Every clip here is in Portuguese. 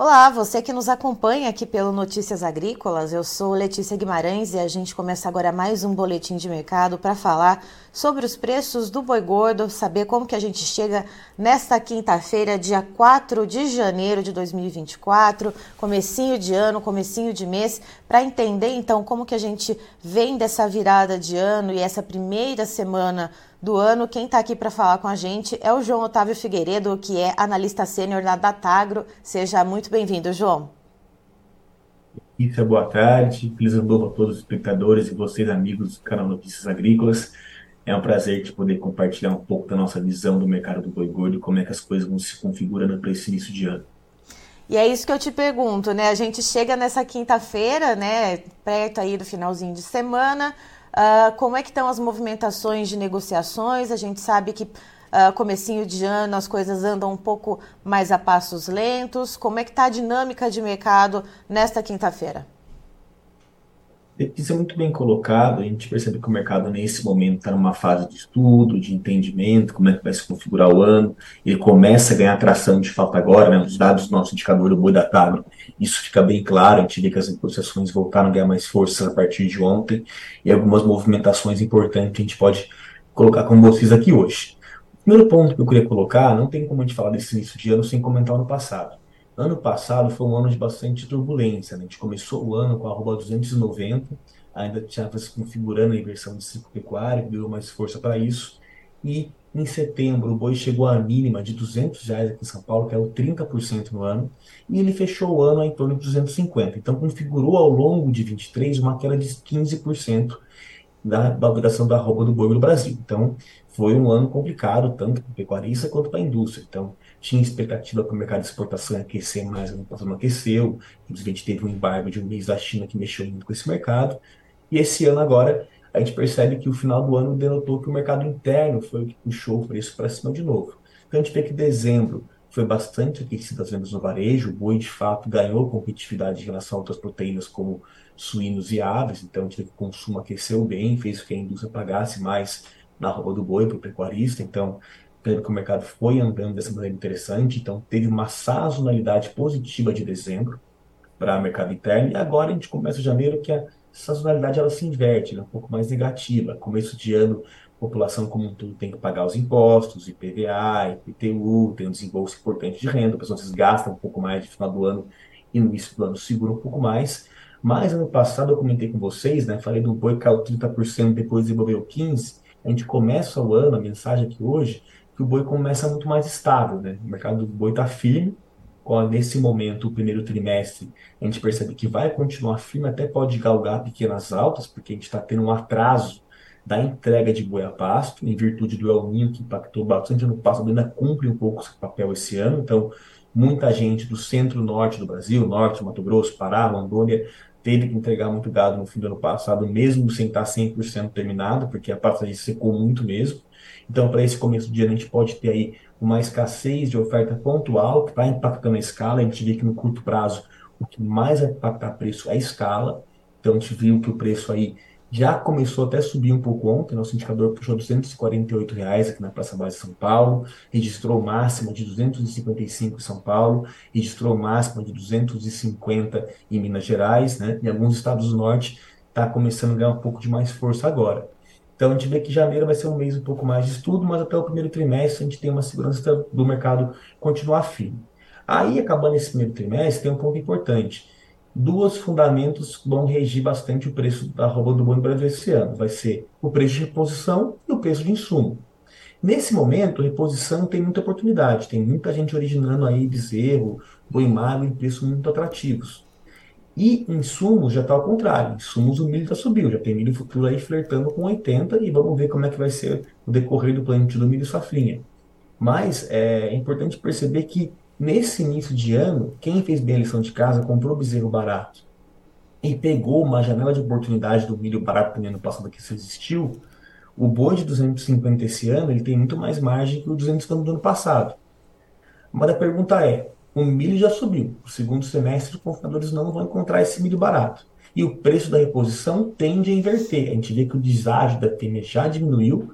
Olá, você que nos acompanha aqui pelo Notícias Agrícolas, eu sou Letícia Guimarães e a gente começa agora mais um boletim de mercado para falar sobre os preços do boi gordo, saber como que a gente chega nesta quinta-feira, dia 4 de janeiro de 2024, comecinho de ano, comecinho de mês, para entender então como que a gente vem dessa virada de ano e essa primeira semana do ano. Quem está aqui para falar com a gente é o João Otávio Figueiredo, que é analista sênior da Datagro. Seja muito bem-vindo, João. Isa, boa tarde. Feliz ano novo a todos os espectadores e vocês, amigos do canal Notícias Agrícolas. É um prazer de poder compartilhar um pouco da nossa visão do mercado do boi gordo e como é que as coisas vão se configurando para esse início de ano. E é isso que eu te pergunto, né? A gente chega nessa quinta-feira, né? Perto aí do finalzinho de semana. Uh, como é que estão as movimentações de negociações? A gente sabe que uh, comecinho de ano as coisas andam um pouco mais a passos lentos. Como é que está a dinâmica de mercado nesta quinta-feira? Isso é muito bem colocado. A gente percebe que o mercado, nesse momento, está numa fase de estudo, de entendimento, como é que vai se configurar o ano. Ele começa a ganhar atração de fato agora, né? Os dados do nosso indicador, o boi da Tagro, isso fica bem claro. A gente vê que as negociações voltaram a ganhar mais força a partir de ontem e algumas movimentações importantes que a gente pode colocar com vocês aqui hoje. O primeiro ponto que eu queria colocar, não tem como a gente falar desse início de ano sem comentar o ano passado. Ano passado foi um ano de bastante turbulência. Né? A gente começou o ano com a arroba 290, ainda estava se configurando a inversão de ciclo pecuário, deu mais força para isso. E em setembro o boi chegou à mínima de 200 reais aqui em São Paulo, que é o 30% no ano, e ele fechou o ano em torno de 250. Então configurou ao longo de 23 uma queda de 15% da valorização da arroba do boi no Brasil. Então foi um ano complicado, tanto para o pecuarista quanto para a indústria. Então tinha expectativa para o mercado de exportação aquecer mais, passado não aqueceu. Gente teve um embargo de um mês da China que mexeu muito com esse mercado. E esse ano agora, a gente percebe que o final do ano denotou que o mercado interno foi o que puxou o preço para cima de novo. Então, a gente vê que dezembro foi bastante aquecido as vendas no varejo, o boi de fato ganhou competitividade em relação a outras proteínas como suínos e aves, então a gente que o consumo aqueceu bem, fez com que a indústria pagasse mais na roupa do boi para o pecuarista, então que o mercado foi andando dessa maneira interessante, então teve uma sazonalidade positiva de dezembro para o mercado interno, e agora a gente começa janeiro que a sazonalidade ela se inverte, ela é um pouco mais negativa. Começo de ano, a população como um todo tem que pagar os impostos, IPVA, IPTU, tem um desembolso importante de renda, pessoas gastam um pouco mais de final do ano e no início do ano segura um pouco mais. Mas ano passado eu comentei com vocês, né, falei do boi caiu 30%, depois desenvolveu 15%, a gente começa o ano, a mensagem aqui hoje, que o boi começa muito mais estável, né? O mercado do boi está firme, nesse momento, o primeiro trimestre, a gente percebe que vai continuar firme, até pode galgar pequenas altas, porque a gente está tendo um atraso da entrega de boi a pasto, em virtude do El Niño, que impactou bastante ano passado, ainda cumpre um pouco esse papel esse ano, então muita gente do centro-norte do Brasil, norte, Mato Grosso, Pará, Rondônia, teve que entregar muito gado no fim do ano passado, mesmo sem estar 100% terminado, porque a passagem secou muito mesmo. Então, para esse começo de ano, a gente pode ter aí uma escassez de oferta pontual, que está impactando a escala. A gente vê que no curto prazo, o que mais vai impactar preço é a escala. Então, a gente viu que o preço aí já começou até a subir um pouco ontem, nosso indicador puxou 248 reais aqui na Praça Base de São Paulo, registrou máxima de 255 em São Paulo, registrou máxima de 250 em Minas Gerais, né? Em alguns estados do norte está começando a ganhar um pouco de mais força agora. Então a gente vê que janeiro vai ser um mês um pouco mais de estudo, mas até o primeiro trimestre a gente tem uma segurança do mercado continuar firme. Aí, acabando esse primeiro trimestre, tem um ponto importante. Duas fundamentos vão regir bastante o preço da roupa do boi no Brasil esse ano. Vai ser o preço de reposição e o preço de insumo. Nesse momento, reposição tem muita oportunidade. Tem muita gente originando aí bezerro, boi magro em preços muito atrativos. E insumos já está ao contrário. Insumos o milho já subiu, já tem milho futuro aí flertando com 80 e vamos ver como é que vai ser o decorrer do plantio do milho safrinha. Mas é importante perceber que nesse início de ano, quem fez bem a lição de casa comprou bezerro barato e pegou uma janela de oportunidade do milho barato no ano passado que isso existiu, o boi de 250 esse ano ele tem muito mais margem que o 250 do ano passado. Mas a pergunta é, o milho já subiu. No segundo semestre, os consumidores não vão encontrar esse milho barato. E o preço da reposição tende a inverter. A gente vê que o deságio da fêmea já diminuiu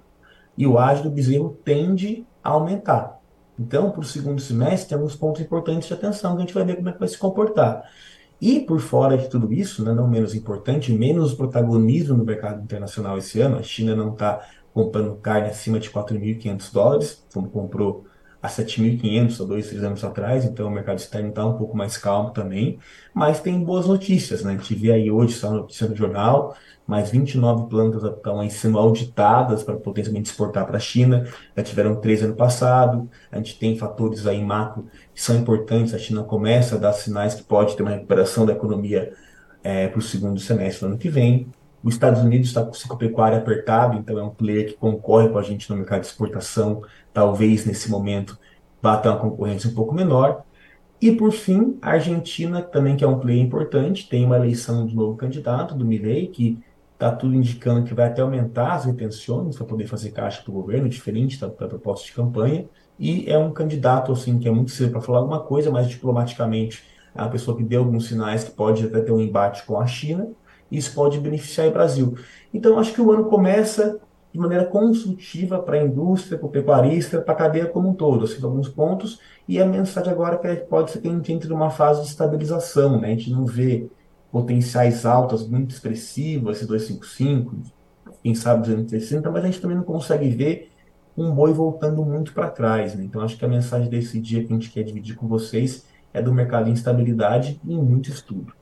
e o ágio do bezerro tende a aumentar. Então, para o segundo semestre, tem alguns pontos importantes de atenção que a gente vai ver como é que vai se comportar. E por fora de tudo isso, né, não menos importante, menos protagonismo no mercado internacional esse ano, a China não está comprando carne acima de 4.500 dólares, como comprou a 7.500 há dois, três anos atrás, então o mercado externo está um pouco mais calmo também, mas tem boas notícias, né? A gente vê aí hoje, só notícia no jornal, mais 29 plantas estão aí sendo auditadas para potencialmente exportar para a China, já tiveram três ano passado, a gente tem fatores aí macro que são importantes, a China começa a dar sinais que pode ter uma recuperação da economia é, para o segundo semestre do ano que vem, os Estados Unidos está com pecuário apertado, então é um player que concorre com a gente no mercado de exportação, talvez nesse momento vá ter uma concorrência um pouco menor. E por fim, a Argentina também, que é um player importante, tem uma eleição de novo candidato, do Milei, que está tudo indicando que vai até aumentar as retenções para poder fazer caixa para o governo, diferente da, da, proposta de campanha. E é um candidato assim que é muito cedo para falar alguma coisa, mas diplomaticamente é uma pessoa que deu alguns sinais que pode até ter um embate com a China isso pode beneficiar o Brasil. Então, acho que o ano começa de maneira construtiva para a indústria, para o pecuarista, para a cadeia como um todo, assim, alguns pontos, e a mensagem agora é que pode ser que a gente entre numa fase de estabilização, né? a gente não vê potenciais altas muito expressivas, esse 255, quem sabe 260, mas a gente também não consegue ver um boi voltando muito para trás. Né? Então, acho que a mensagem desse dia que a gente quer dividir com vocês é do mercado em estabilidade e muito estudo.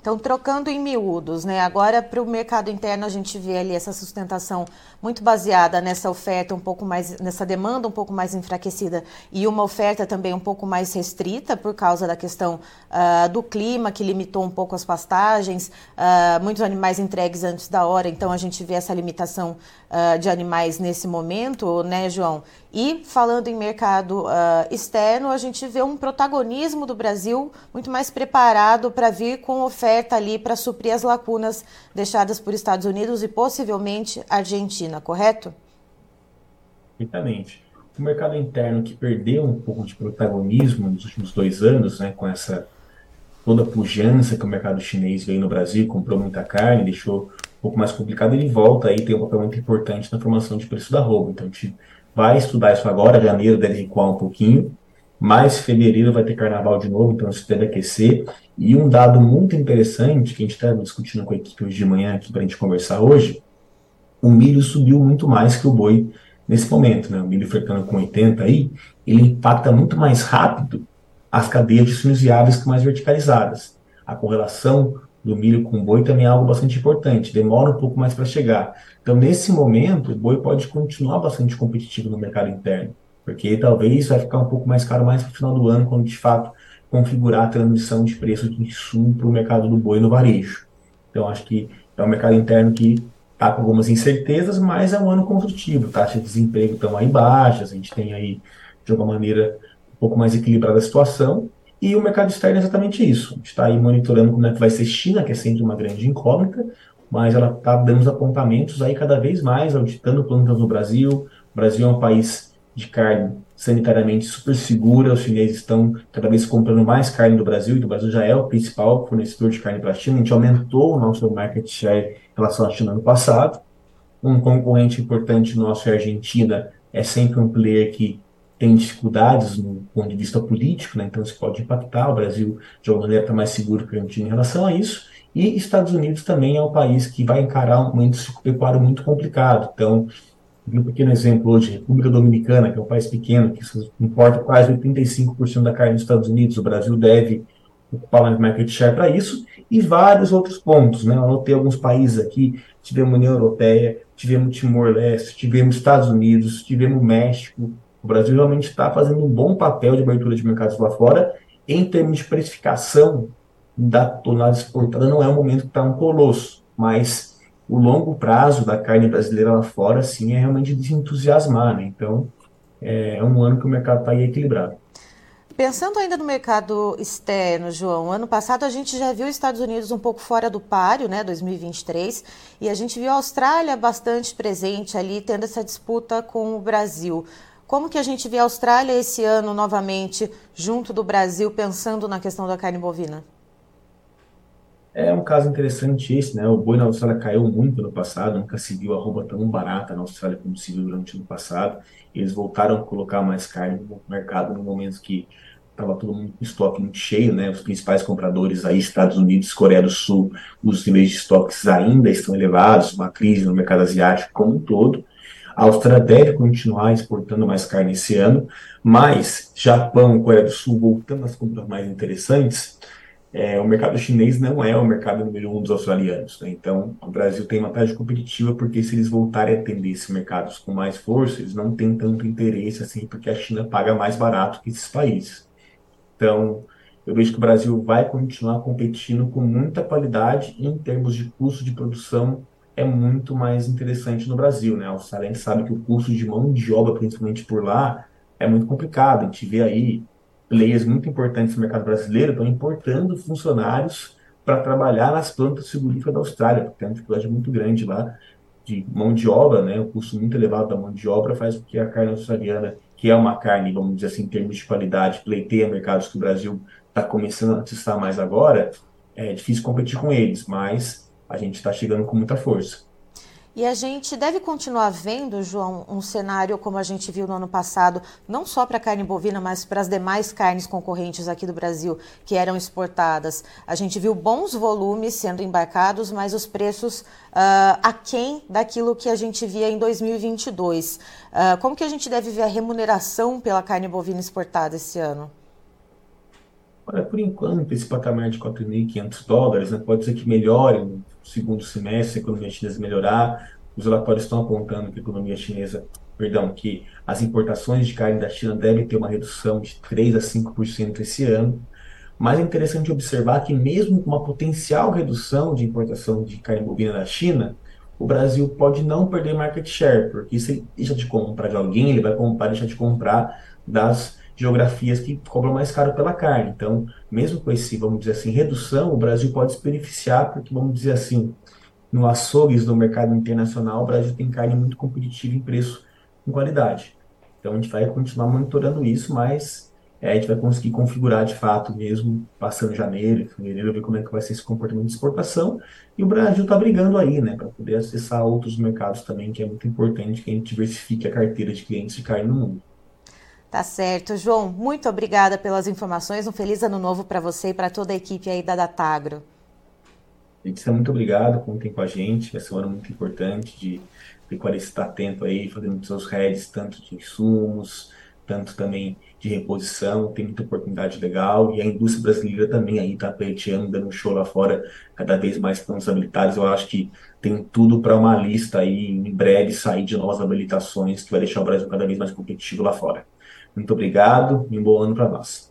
Então, trocando em miúdos, né? Agora, para o mercado interno, a gente vê ali essa sustentação muito baseada nessa oferta um pouco mais, nessa demanda um pouco mais enfraquecida e uma oferta também um pouco mais restrita por causa da questão uh, do clima, que limitou um pouco as pastagens, uh, muitos animais entregues antes da hora, então a gente vê essa limitação uh, de animais nesse momento, né, João? E falando em mercado externo, a gente vê um protagonismo do Brasil muito mais preparado para vir com oferta ali para suprir as lacunas deixadas por Estados Unidos e possivelmente Argentina, correto? Perfeitamente. O mercado interno que perdeu um pouco de protagonismo nos últimos dois anos, né, com essa toda a pujança que o mercado chinês veio no Brasil, comprou muita carne, deixou um pouco mais complicado, ele volta aí tem um papel muito importante na formação de preço da roupa. Então a gente vai estudar isso agora, janeiro deve recuar um pouquinho, mas fevereiro vai ter carnaval de novo, então isso deve aquecer. E um dado muito interessante, que a gente está discutindo com a equipe hoje de manhã aqui para a gente conversar hoje, o milho subiu muito mais que o boi nesse momento, né? O milho flertando com 80 aí, ele impacta muito mais rápido as cadeias de suínos viáveis que mais verticalizadas. A correlação do milho com boi também é algo bastante importante, demora um pouco mais para chegar. Então, nesse momento, o boi pode continuar bastante competitivo no mercado interno porque talvez vai ficar um pouco mais caro mais para o final do ano, quando de fato configurar a transmissão de preço de insumo para o mercado do boi no varejo. Então, acho que é um mercado interno que está com algumas incertezas, mas é um ano construtivo. Taxa de desemprego estão aí baixas, a gente tem aí, de alguma maneira, um pouco mais equilibrada a situação. E o mercado externo é exatamente isso. A gente está aí monitorando como é que vai ser China, que é sempre uma grande incógnita, mas ela está dando os apontamentos aí cada vez mais, auditando plantas no Brasil. O Brasil é um país de carne sanitariamente super segura. Os chineses estão cada vez comprando mais carne do Brasil, e o Brasil já é o principal fornecedor de carne para a China. A gente aumentou o nosso market share em relação à China no passado. Um concorrente importante nosso é a Argentina, é sempre um player que tem dificuldades no ponto de vista político, né? então isso pode impactar. O Brasil, de alguma maneira, está mais seguro que a Argentina em relação a isso. E Estados Unidos também é um país que vai encarar um momento pecuário muito complicado. Então, um pequeno exemplo hoje, República Dominicana, que é um país pequeno, que importa quase 85% da carne dos Estados Unidos, o Brasil deve ocupar mais market share para isso, e vários outros pontos. Né? Eu anotei alguns países aqui, tivemos União Europeia, tivemos Timor-Leste, tivemos Estados Unidos, tivemos México. O Brasil realmente está fazendo um bom papel de abertura de mercados lá fora. Em termos de precificação da tonelada exportada, não é um momento que está um colosso, mas o longo prazo da carne brasileira lá fora, sim, é realmente desentusiasmar, né? Então, é, é um ano que o mercado está equilibrado. Pensando ainda no mercado externo, João, ano passado a gente já viu os Estados Unidos um pouco fora do páreo, né, 2023, e a gente viu a Austrália bastante presente ali, tendo essa disputa com o Brasil. Como que a gente vê a Austrália esse ano novamente junto do Brasil, pensando na questão da carne bovina? É um caso interessante esse, né? O boi na Austrália caiu muito no passado, nunca se viu a arroba tão barata na Austrália como se viu durante o ano passado. Eles voltaram a colocar mais carne no mercado no momento que estava todo mundo com estoque muito cheio, né? Os principais compradores aí, Estados Unidos, Coreia do Sul, os níveis de estoques ainda estão elevados, uma crise no mercado asiático como um todo. A Austrália deve continuar exportando mais carne esse ano, mas Japão Coreia do Sul voltando às compras mais interessantes, é, o mercado chinês não é o mercado número um dos australianos. Né? Então, o Brasil tem vantagem competitiva porque se eles voltarem a atender esses mercados com mais força, eles não têm tanto interesse assim, porque a China paga mais barato que esses países. Então, eu vejo que o Brasil vai continuar competindo com muita qualidade em termos de custo de produção é muito mais interessante no Brasil, né? A Austrália sabe que o custo de mão de obra, principalmente por lá, é muito complicado. A gente vê aí players muito importantes no mercado brasileiro estão importando funcionários para trabalhar nas plantas frigoríficas da Austrália, porque tem uma dificuldade muito grande lá de mão de obra, né? O custo muito elevado da mão de obra faz com que a carne australiana, que é uma carne, vamos dizer assim, em termos de qualidade, pleiteia mercados que o Brasil está começando a testar mais agora, é difícil competir com eles, mas a gente está chegando com muita força. E a gente deve continuar vendo, João, um cenário como a gente viu no ano passado, não só para a carne bovina, mas para as demais carnes concorrentes aqui do Brasil que eram exportadas. A gente viu bons volumes sendo embarcados, mas os preços uh, aquém daquilo que a gente via em 2022. Uh, ah, como que a gente deve ver a remuneração pela carne bovina exportada esse ano? Olha, por enquanto, esse patamar de 4.500 dólares né, pode ser que melhore no segundo semestre, se a economia chinesa melhorar. Os relatórios estão apontando que a economia chinesa, perdão, que as importações de carne da China devem ter uma redução de 3 a 5% esse ano. Mas é interessante observar que mesmo com uma potencial redução de importação de carne bovina da China, o Brasil pode não perder market share, porque se ele deixa de comprar de alguém, ele vai comprar, deixar de comprar das geografias que cobram mais caro pela carne. Então, mesmo com esse, vamos dizer assim, redução, o Brasil pode se beneficiar, porque, vamos dizer assim, no açougues do mercado internacional, o Brasil tem carne muito competitiva em preço e qualidade. Então, a gente vai continuar monitorando isso, mas é, a gente vai conseguir configurar de fato mesmo, passando janeiro, fevereiro, ver como é que vai ser esse comportamento de exportação. E o Brasil está brigando aí, né, para poder acessar outros mercados também, que é muito importante que a gente diversifique a carteira de clientes de carne no mundo. Tá certo. João, muito obrigada pelas informações. Um feliz ano novo para você e para toda a equipe aí da Datagro. Edson, muito obrigado. Contem com a gente. Um ano muito importante de pecuarista estar atento aí, fazendo seus heads, tanto de insumos, tanto também de reposição. Tem muita oportunidade legal. E a indústria brasileira também aí está pleiteando, dando um show lá fora, cada vez mais planos habilitados. Eu acho que tem tudo para uma lista aí, em breve, sair de novas habilitações que vai deixar o Brasil cada vez mais competitivo lá fora. Muito obrigado e um bom ano para nós.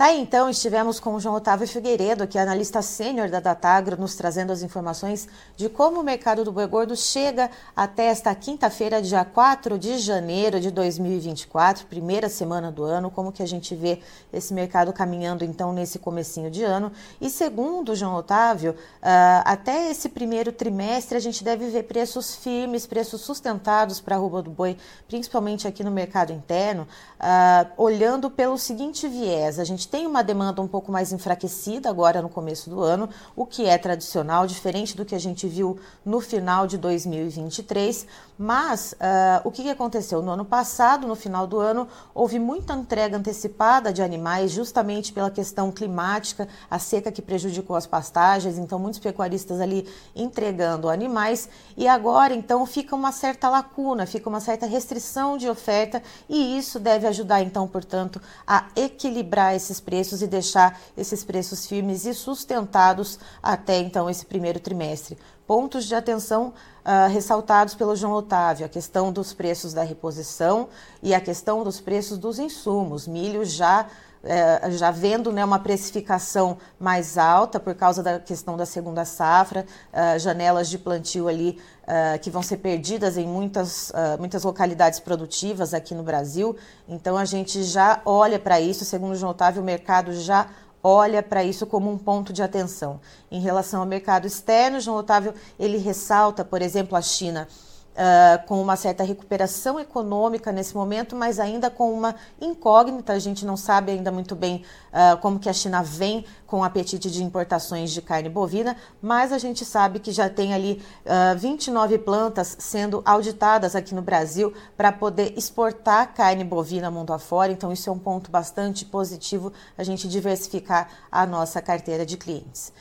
Tá aí, então, estivemos com o João Otávio Figueiredo, que é analista sênior da Datagro, nos trazendo as informações de como o mercado do boi gordo chega até esta quinta-feira, dia 4 de janeiro de 2024, primeira semana do ano, como que a gente vê esse mercado caminhando, então, nesse comecinho de ano. E segundo o João Otávio, uh, até esse primeiro trimestre a gente deve ver preços firmes, preços sustentados para a roupa do boi, principalmente aqui no mercado interno, uh, olhando pelo seguinte viés, a gente tem uma demanda um pouco mais enfraquecida agora no começo do ano, o que é tradicional, diferente do que a gente viu no final de 2023. Mas uh, o que, aconteceu? No ano passado, no final do ano, houve muita entrega antecipada de animais, justamente pela questão climática, a seca que prejudicou as pastagens, então muitos pecuaristas ali entregando animais. E agora, então, fica uma certa lacuna, fica uma certa restrição de oferta, e isso deve ajudar, então, portanto, a equilibrar esses preços e deixar esses preços firmes e sustentados até então esse primeiro trimestre. Pontos de atenção uh, ressaltados pelo João Otávio: a questão dos preços da reposição e a questão dos preços dos insumos. Milho já é, já vendo né, uma precificação mais alta por causa da questão da segunda safra, uh, janelas de plantio ali uh, que vão ser perdidas em muitas, uh, muitas localidades produtivas aqui no Brasil. Então a gente já olha para isso, segundo o João Otávio, o mercado já olha para isso como um ponto de atenção. Em relação ao mercado externo, João Otávio ele ressalta, por exemplo, a China uh, com uma certa recuperação econômica nesse momento, mas ainda com uma incógnita. A gente não sabe ainda muito bem uh, como que a China vem com o apetite de importações de carne bovina, mas a gente sabe que já tem ali uh, 29 plantas sendo auditadas aqui no Brasil para poder exportar carne bovina mundo afora. Então, isso é um ponto bastante positivo a gente diversificar a nossa carteira de clientes.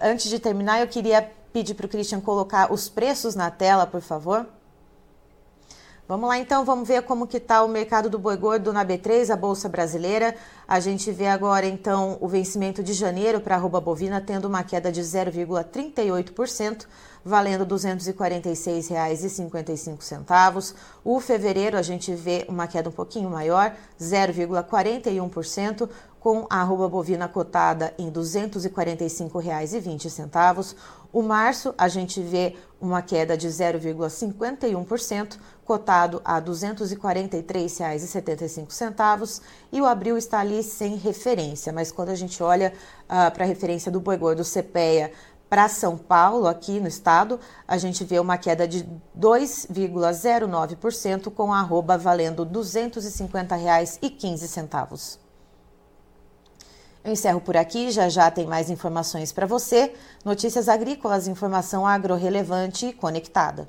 Antes de terminar, eu queria pedir para o Christian colocar os preços na tela, por favor. Vamos lá então, vamos ver como que está o mercado do boi gordo na B3, a Bolsa Brasileira. A gente vê agora então o vencimento de janeiro para a arroba bovina tendo uma queda de 0,38%, valendo R$ 246,55. O fevereiro a gente vê uma queda um pouquinho maior, 0,41%, com a arroba bovina cotada em R$ 245,20. O março, a gente vê uma queda de 0,51%, cotado a R$ 243,75, e o abril está ali sem referência, mas quando a gente olha uh, para a referência do boi gordo CPEA para São Paulo, aqui no estado, a gente vê uma queda de 2,09%, com a arroba valendo R$ 250,15. Eu encerro por aqui, já já tem mais informações para você. Notícias agrícolas, informação agro-relevante e conectada.